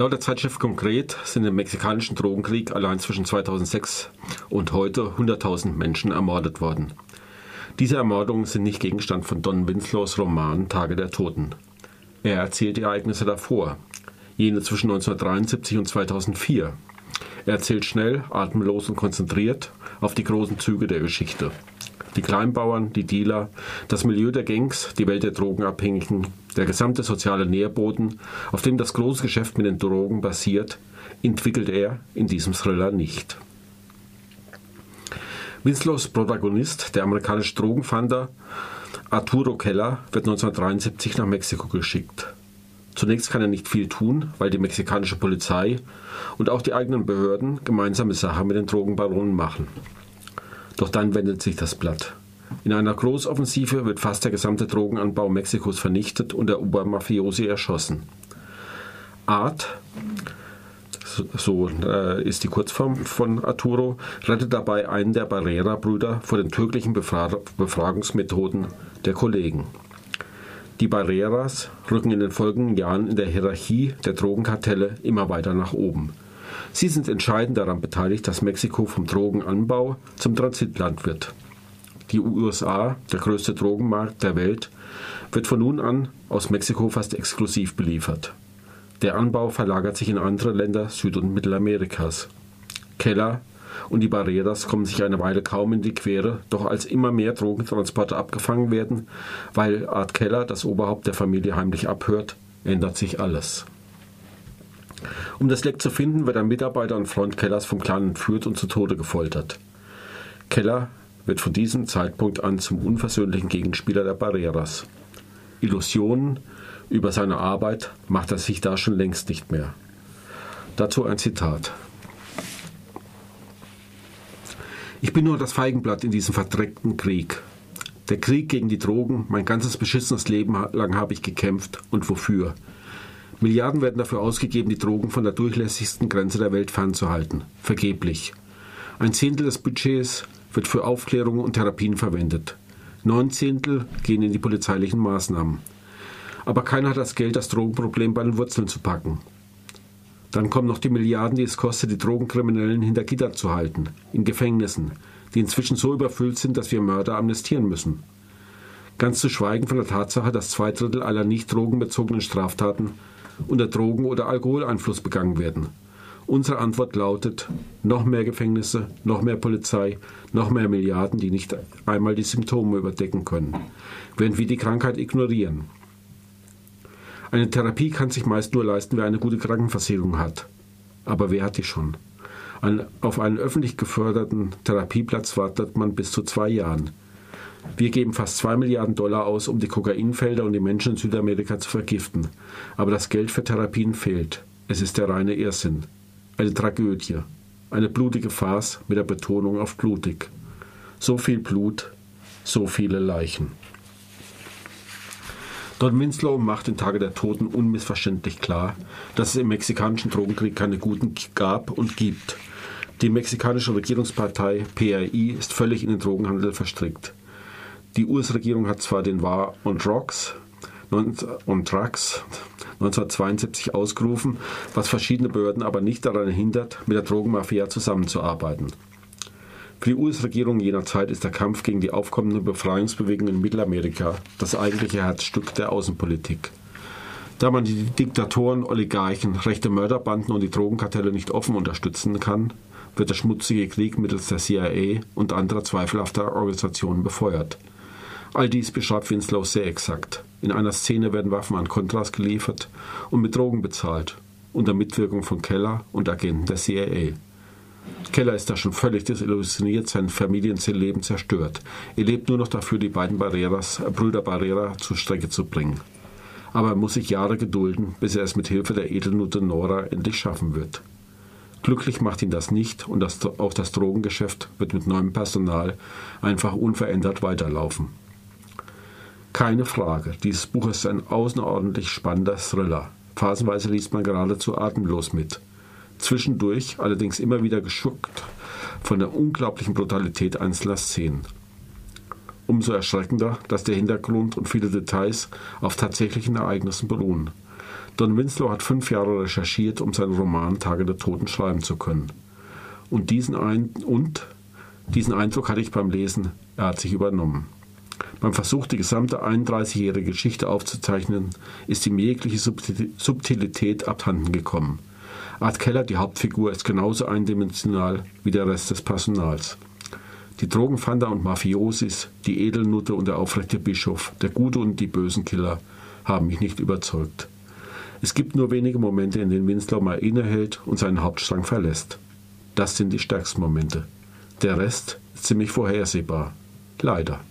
Laut der Zeitschrift Konkret sind im mexikanischen Drogenkrieg allein zwischen 2006 und heute 100.000 Menschen ermordet worden. Diese Ermordungen sind nicht Gegenstand von Don Winslows Roman Tage der Toten. Er erzählt die Ereignisse davor, jene zwischen 1973 und 2004. Er erzählt schnell, atemlos und konzentriert auf die großen Züge der Geschichte. Die Kleinbauern, die Dealer, das Milieu der Gangs, die Welt der Drogenabhängigen, der gesamte soziale Nährboden, auf dem das große Geschäft mit den Drogen basiert, entwickelt er in diesem Thriller nicht. Winslows Protagonist, der amerikanische Drogenfander Arturo Keller, wird 1973 nach Mexiko geschickt. Zunächst kann er nicht viel tun, weil die mexikanische Polizei und auch die eigenen Behörden gemeinsame Sache mit den Drogenbaronen machen. Doch dann wendet sich das Blatt. In einer Großoffensive wird fast der gesamte Drogenanbau Mexikos vernichtet und der Obermafiosi erschossen. Art, so äh, ist die Kurzform von Arturo, rettet dabei einen der Barrera-Brüder vor den tödlichen Befra Befragungsmethoden der Kollegen. Die Barreras rücken in den folgenden Jahren in der Hierarchie der Drogenkartelle immer weiter nach oben. Sie sind entscheidend daran beteiligt, dass Mexiko vom Drogenanbau zum Transitland wird. Die USA, der größte Drogenmarkt der Welt, wird von nun an aus Mexiko fast exklusiv beliefert. Der Anbau verlagert sich in andere Länder Süd- und Mittelamerikas. Keller und die Barreras kommen sich eine Weile kaum in die Quere, doch als immer mehr Drogentransporte abgefangen werden, weil Art Keller das Oberhaupt der Familie heimlich abhört, ändert sich alles. Um das Leck zu finden, wird ein Mitarbeiter und Freund Kellers vom Clan entführt und zu Tode gefoltert. Keller wird von diesem Zeitpunkt an zum unversöhnlichen Gegenspieler der Barreras. Illusionen über seine Arbeit macht er sich da schon längst nicht mehr. Dazu ein Zitat. Ich bin nur das Feigenblatt in diesem verdreckten Krieg. Der Krieg gegen die Drogen, mein ganzes beschissenes Leben lang habe ich gekämpft. Und wofür? Milliarden werden dafür ausgegeben, die Drogen von der durchlässigsten Grenze der Welt fernzuhalten. Vergeblich. Ein Zehntel des Budgets wird für Aufklärung und Therapien verwendet. Neun Zehntel gehen in die polizeilichen Maßnahmen. Aber keiner hat das Geld, das Drogenproblem bei den Wurzeln zu packen. Dann kommen noch die Milliarden, die es kostet, die Drogenkriminellen hinter Gitter zu halten, in Gefängnissen, die inzwischen so überfüllt sind, dass wir Mörder amnestieren müssen. Ganz zu schweigen von der Tatsache, dass zwei Drittel aller nicht drogenbezogenen Straftaten unter Drogen- oder Alkoholeinfluss begangen werden. Unsere Antwort lautet noch mehr Gefängnisse, noch mehr Polizei, noch mehr Milliarden, die nicht einmal die Symptome überdecken können, während wir die Krankheit ignorieren. Eine Therapie kann sich meist nur leisten, wer eine gute Krankenversicherung hat. Aber wer hat die schon? Auf einen öffentlich geförderten Therapieplatz wartet man bis zu zwei Jahren. Wir geben fast zwei Milliarden Dollar aus, um die Kokainfelder und die Menschen in Südamerika zu vergiften. Aber das Geld für Therapien fehlt. Es ist der reine Irrsinn. Eine Tragödie. Eine blutige Farce mit der Betonung auf blutig. So viel Blut, so viele Leichen. Don Winslow macht in Tage der Toten unmissverständlich klar, dass es im mexikanischen Drogenkrieg keine Guten gab und gibt. Die mexikanische Regierungspartei PRI ist völlig in den Drogenhandel verstrickt. Die US-Regierung hat zwar den War on Drugs, on Drugs 1972 ausgerufen, was verschiedene Behörden aber nicht daran hindert, mit der Drogenmafia zusammenzuarbeiten. Für die US-Regierung jener Zeit ist der Kampf gegen die aufkommende Befreiungsbewegung in Mittelamerika das eigentliche Herzstück der Außenpolitik. Da man die Diktatoren, Oligarchen, rechte Mörderbanden und die Drogenkartelle nicht offen unterstützen kann, wird der schmutzige Krieg mittels der CIA und anderer zweifelhafter Organisationen befeuert. All dies beschreibt Winslow sehr exakt. In einer Szene werden Waffen an Contras geliefert und mit Drogen bezahlt, unter Mitwirkung von Keller und Agenten der CIA. Keller ist da schon völlig desillusioniert, sein Familienleben zerstört. Er lebt nur noch dafür, die beiden Barreras, Brüder Barrera zur Strecke zu bringen. Aber er muss sich Jahre gedulden, bis er es mit Hilfe der Edelnutte Nora endlich schaffen wird. Glücklich macht ihn das nicht und das, auch das Drogengeschäft wird mit neuem Personal einfach unverändert weiterlaufen. Keine Frage, dieses Buch ist ein außerordentlich spannender Thriller. Phasenweise liest man geradezu atemlos mit. Zwischendurch allerdings immer wieder geschuckt von der unglaublichen Brutalität einzelner Szenen. Umso erschreckender, dass der Hintergrund und viele Details auf tatsächlichen Ereignissen beruhen. Don Winslow hat fünf Jahre recherchiert, um seinen Roman Tage der Toten schreiben zu können. Und diesen, Ein und diesen Eindruck hatte ich beim Lesen, er hat sich übernommen. Beim Versuch, die gesamte 31-jährige Geschichte aufzuzeichnen, ist ihm jegliche Subtilität abhanden gekommen. Art Keller, die Hauptfigur, ist genauso eindimensional wie der Rest des Personals. Die Drogenfander und Mafiosis, die Edelnutte und der aufrechte Bischof, der gute und die bösen Killer haben mich nicht überzeugt. Es gibt nur wenige Momente, in denen Winslow mal innehält und seinen Hauptstrang verlässt. Das sind die stärksten Momente. Der Rest ist ziemlich vorhersehbar. Leider.